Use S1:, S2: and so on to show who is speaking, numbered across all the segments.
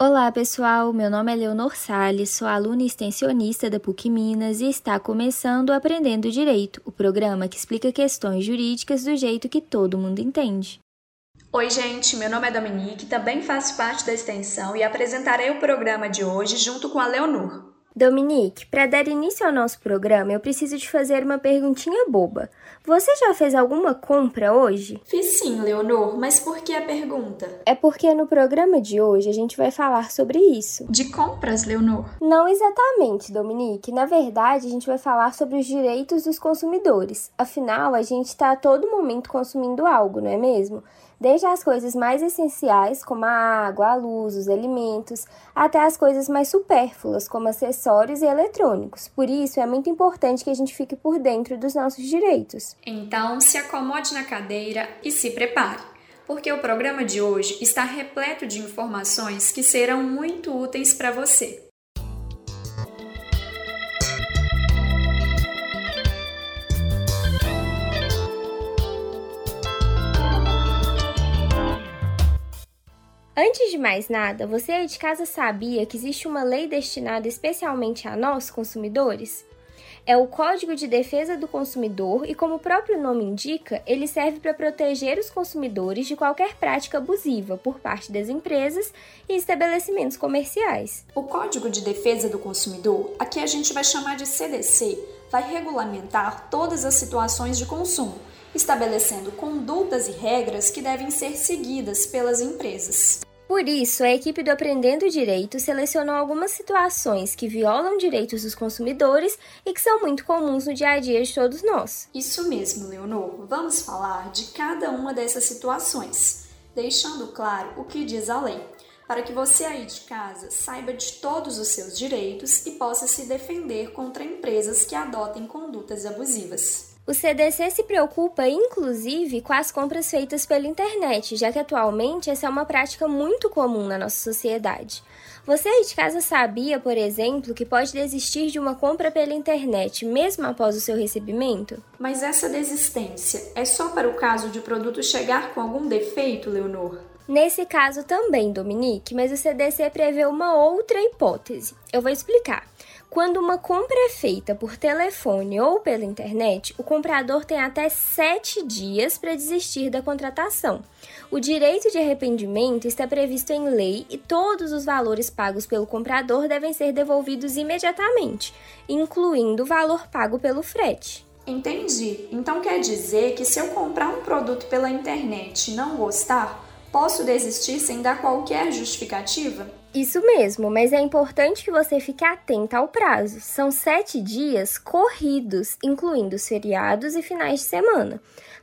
S1: Olá, pessoal. Meu nome é Leonor Sales, sou aluna extensionista da PUC Minas e está começando Aprendendo Direito, o programa que explica questões jurídicas do jeito que todo mundo entende.
S2: Oi, gente. Meu nome é Dominique, também faço parte da extensão e apresentarei o programa de hoje junto com a Leonor.
S1: Dominique, para dar início ao nosso programa, eu preciso te fazer uma perguntinha boba. Você já fez alguma compra hoje?
S2: Fiz sim, Leonor, mas por que a pergunta?
S1: É porque no programa de hoje a gente vai falar sobre isso.
S2: De compras, Leonor?
S1: Não exatamente, Dominique. Na verdade, a gente vai falar sobre os direitos dos consumidores. Afinal, a gente está a todo momento consumindo algo, não é mesmo? Desde as coisas mais essenciais, como a água, a luz, os alimentos, até as coisas mais supérfluas, como acessórios e eletrônicos. Por isso, é muito importante que a gente fique por dentro dos nossos direitos.
S2: Então, se acomode na cadeira e se prepare, porque o programa de hoje está repleto de informações que serão muito úteis para você.
S1: Antes de mais nada, você aí de casa sabia que existe uma lei destinada especialmente a nós, consumidores? É o Código de Defesa do Consumidor e, como o próprio nome indica, ele serve para proteger os consumidores de qualquer prática abusiva por parte das empresas e estabelecimentos comerciais.
S2: O Código de Defesa do Consumidor, aqui a gente vai chamar de CDC, vai regulamentar todas as situações de consumo, estabelecendo condutas e regras que devem ser seguidas pelas empresas.
S1: Por isso, a equipe do Aprendendo Direito selecionou algumas situações que violam direitos dos consumidores e que são muito comuns no dia a dia de todos nós.
S2: Isso mesmo, Leonor. Vamos falar de cada uma dessas situações, deixando claro o que diz a lei, para que você aí de casa saiba de todos os seus direitos e possa se defender contra empresas que adotem condutas abusivas.
S1: O CDC se preocupa, inclusive, com as compras feitas pela internet, já que atualmente essa é uma prática muito comum na nossa sociedade. Você aí de casa sabia, por exemplo, que pode desistir de uma compra pela internet mesmo após o seu recebimento?
S2: Mas essa desistência é só para o caso de o produto chegar com algum defeito, Leonor?
S1: Nesse caso também, Dominique, mas o CDC prevê uma outra hipótese. Eu vou explicar. Quando uma compra é feita por telefone ou pela internet, o comprador tem até sete dias para desistir da contratação. O direito de arrependimento está previsto em lei e todos os valores pagos pelo comprador devem ser devolvidos imediatamente, incluindo o valor pago pelo frete.
S2: Entendi. Então quer dizer que se eu comprar um produto pela internet e não gostar, posso desistir sem dar qualquer justificativa?
S1: Isso mesmo, mas é importante que você fique atenta ao prazo. São sete dias corridos, incluindo os feriados e finais de semana.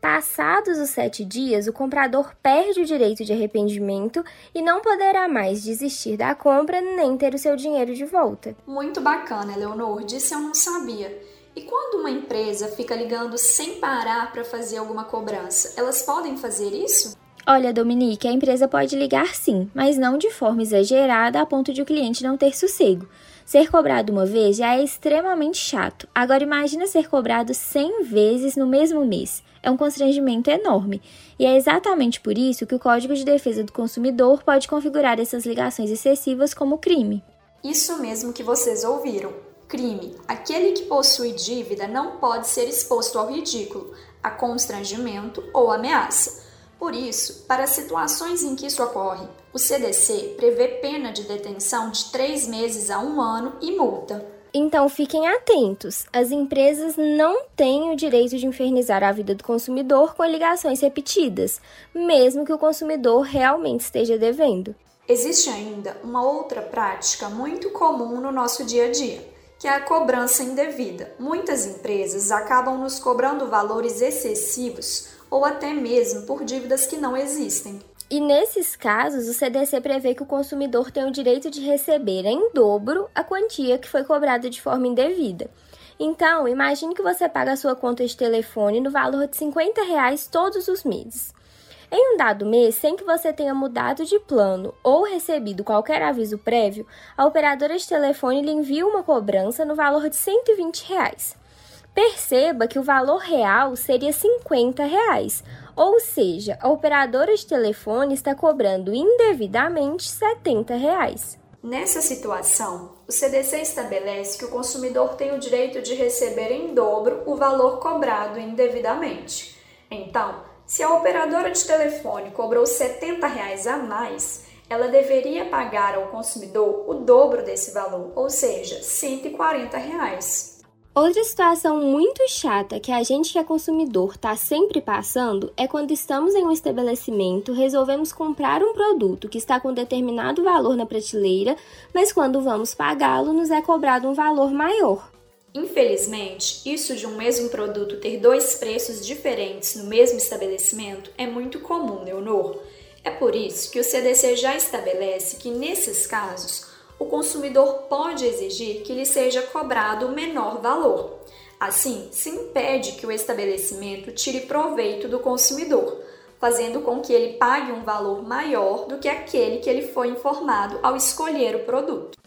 S1: Passados os sete dias, o comprador perde o direito de arrependimento e não poderá mais desistir da compra nem ter o seu dinheiro de volta.
S2: Muito bacana, Eleonor. Disse eu não sabia. E quando uma empresa fica ligando sem parar para fazer alguma cobrança, elas podem fazer isso?
S1: Olha, Dominique, a empresa pode ligar sim, mas não de forma exagerada a ponto de o cliente não ter sossego. Ser cobrado uma vez já é extremamente chato. Agora imagina ser cobrado 100 vezes no mesmo mês. É um constrangimento enorme. E é exatamente por isso que o Código de Defesa do Consumidor pode configurar essas ligações excessivas como crime.
S2: Isso mesmo que vocês ouviram. Crime. Aquele que possui dívida não pode ser exposto ao ridículo, a constrangimento ou ameaça. Por isso, para situações em que isso ocorre, o CDC prevê pena de detenção de três meses a um ano e multa.
S1: Então fiquem atentos: as empresas não têm o direito de infernizar a vida do consumidor com ligações repetidas, mesmo que o consumidor realmente esteja devendo.
S2: Existe ainda uma outra prática muito comum no nosso dia a dia, que é a cobrança indevida. Muitas empresas acabam nos cobrando valores excessivos ou até mesmo por dívidas que não existem.
S1: E nesses casos, o CDC prevê que o consumidor tem o direito de receber em dobro a quantia que foi cobrada de forma indevida. Então, imagine que você paga a sua conta de telefone no valor de 50 reais todos os meses. Em um dado mês, sem que você tenha mudado de plano ou recebido qualquer aviso prévio, a operadora de telefone lhe envia uma cobrança no valor de 120 reais. Perceba que o valor real seria 50 reais, ou seja, a operadora de telefone está cobrando indevidamente 70 reais.
S2: Nessa situação, o CDC estabelece que o consumidor tem o direito de receber em dobro o valor cobrado indevidamente. Então, se a operadora de telefone cobrou 70 reais a mais, ela deveria pagar ao consumidor o dobro desse valor, ou seja, 140 reais.
S1: Outra situação muito chata que a gente que é consumidor está sempre passando é quando estamos em um estabelecimento, resolvemos comprar um produto que está com determinado valor na prateleira, mas quando vamos pagá-lo, nos é cobrado um valor maior.
S2: Infelizmente, isso de um mesmo produto ter dois preços diferentes no mesmo estabelecimento é muito comum, Leonor. É por isso que o CDC já estabelece que, nesses casos, o consumidor pode exigir que lhe seja cobrado o menor valor. Assim, se impede que o estabelecimento tire proveito do consumidor, fazendo com que ele pague um valor maior do que aquele que ele foi informado ao escolher o produto.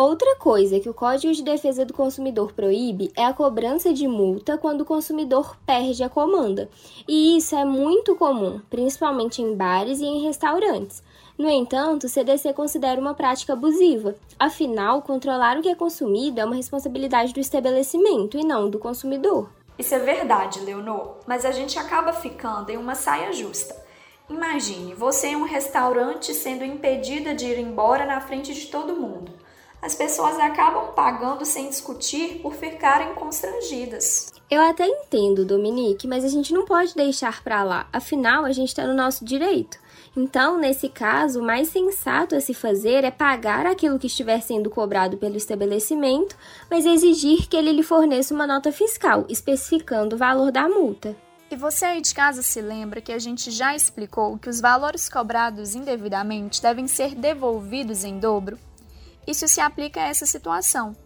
S1: Outra coisa que o Código de Defesa do Consumidor proíbe é a cobrança de multa quando o consumidor perde a comanda. E isso é muito comum, principalmente em bares e em restaurantes. No entanto, o CDC considera uma prática abusiva. Afinal, controlar o que é consumido é uma responsabilidade do estabelecimento e não do consumidor.
S2: Isso é verdade, Leonor, mas a gente acaba ficando em uma saia justa. Imagine você em um restaurante sendo impedida de ir embora na frente de todo mundo. As pessoas acabam pagando sem discutir por ficarem constrangidas.
S1: Eu até entendo, Dominique, mas a gente não pode deixar para lá. Afinal, a gente está no nosso direito. Então, nesse caso, o mais sensato a se fazer é pagar aquilo que estiver sendo cobrado pelo estabelecimento, mas exigir que ele lhe forneça uma nota fiscal, especificando o valor da multa.
S2: E você aí de casa se lembra que a gente já explicou que os valores cobrados indevidamente devem ser devolvidos em dobro? Isso se aplica a essa situação.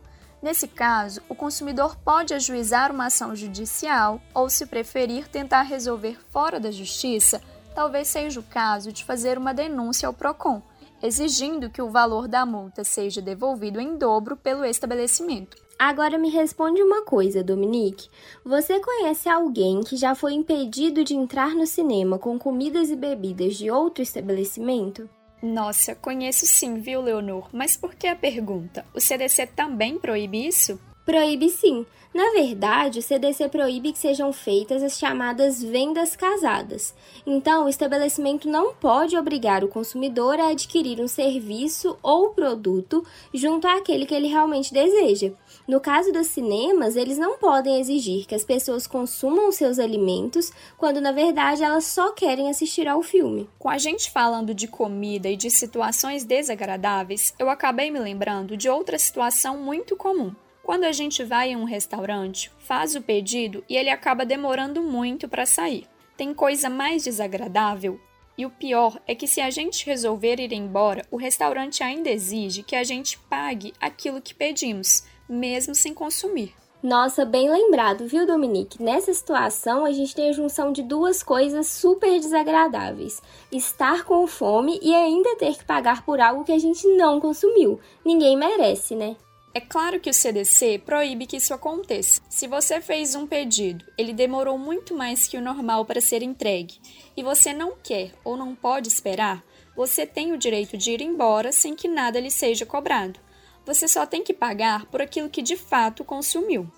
S2: Nesse caso, o consumidor pode ajuizar uma ação judicial ou, se preferir, tentar resolver fora da justiça talvez seja o caso de fazer uma denúncia ao PROCON, exigindo que o valor da multa seja devolvido em dobro pelo estabelecimento.
S1: Agora me responde uma coisa, Dominique. Você conhece alguém que já foi impedido de entrar no cinema com comidas e bebidas de outro estabelecimento?
S2: Nossa, conheço sim, viu, Leonor? Mas por que a pergunta? O CDC também proíbe isso?
S1: Proíbe sim. Na verdade, o CDC proíbe que sejam feitas as chamadas vendas casadas. Então, o estabelecimento não pode obrigar o consumidor a adquirir um serviço ou produto junto àquele que ele realmente deseja. No caso dos cinemas, eles não podem exigir que as pessoas consumam seus alimentos quando na verdade elas só querem assistir ao filme.
S2: Com a gente falando de comida e de situações desagradáveis, eu acabei me lembrando de outra situação muito comum. Quando a gente vai em um restaurante, faz o pedido e ele acaba demorando muito para sair. Tem coisa mais desagradável? E o pior é que se a gente resolver ir embora, o restaurante ainda exige que a gente pague aquilo que pedimos, mesmo sem consumir.
S1: Nossa, bem lembrado, viu, Dominique? Nessa situação, a gente tem a junção de duas coisas super desagradáveis: estar com fome e ainda ter que pagar por algo que a gente não consumiu. Ninguém merece, né?
S2: É claro que o CDC proíbe que isso aconteça. Se você fez um pedido, ele demorou muito mais que o normal para ser entregue, e você não quer ou não pode esperar, você tem o direito de ir embora sem que nada lhe seja cobrado. Você só tem que pagar por aquilo que de fato consumiu.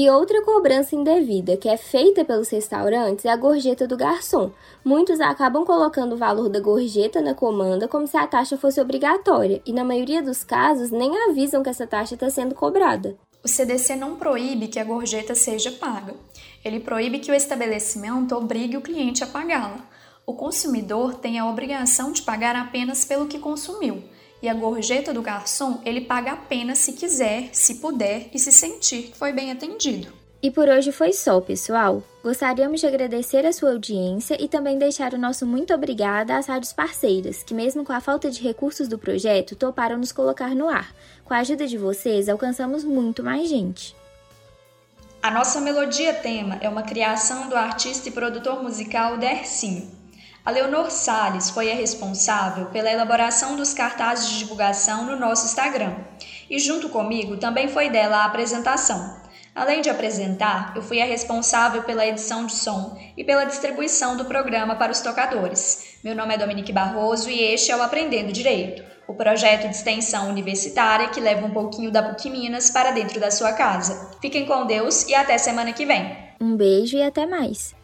S1: E outra cobrança indevida que é feita pelos restaurantes é a gorjeta do garçom. Muitos acabam colocando o valor da gorjeta na comanda como se a taxa fosse obrigatória, e na maioria dos casos nem avisam que essa taxa está sendo cobrada.
S2: O CDC não proíbe que a gorjeta seja paga. Ele proíbe que o estabelecimento obrigue o cliente a pagá-la. O consumidor tem a obrigação de pagar apenas pelo que consumiu e a gorjeta do garçom ele paga apenas se quiser, se puder e se sentir que foi bem atendido.
S1: E por hoje foi só, pessoal. Gostaríamos de agradecer a sua audiência e também deixar o nosso muito obrigada às rádios parceiras, que, mesmo com a falta de recursos do projeto, toparam nos colocar no ar. Com a ajuda de vocês, alcançamos muito mais gente.
S2: A nossa melodia tema é uma criação do artista e produtor musical Dercinho. A Leonor Sales foi a responsável pela elaboração dos cartazes de divulgação no nosso Instagram. E junto comigo também foi dela a apresentação. Além de apresentar, eu fui a responsável pela edição de som e pela distribuição do programa para os tocadores. Meu nome é Dominique Barroso e este é o Aprendendo Direito, o projeto de extensão universitária que leva um pouquinho da PUC Minas para dentro da sua casa. Fiquem com Deus e até semana que vem.
S1: Um beijo e até mais.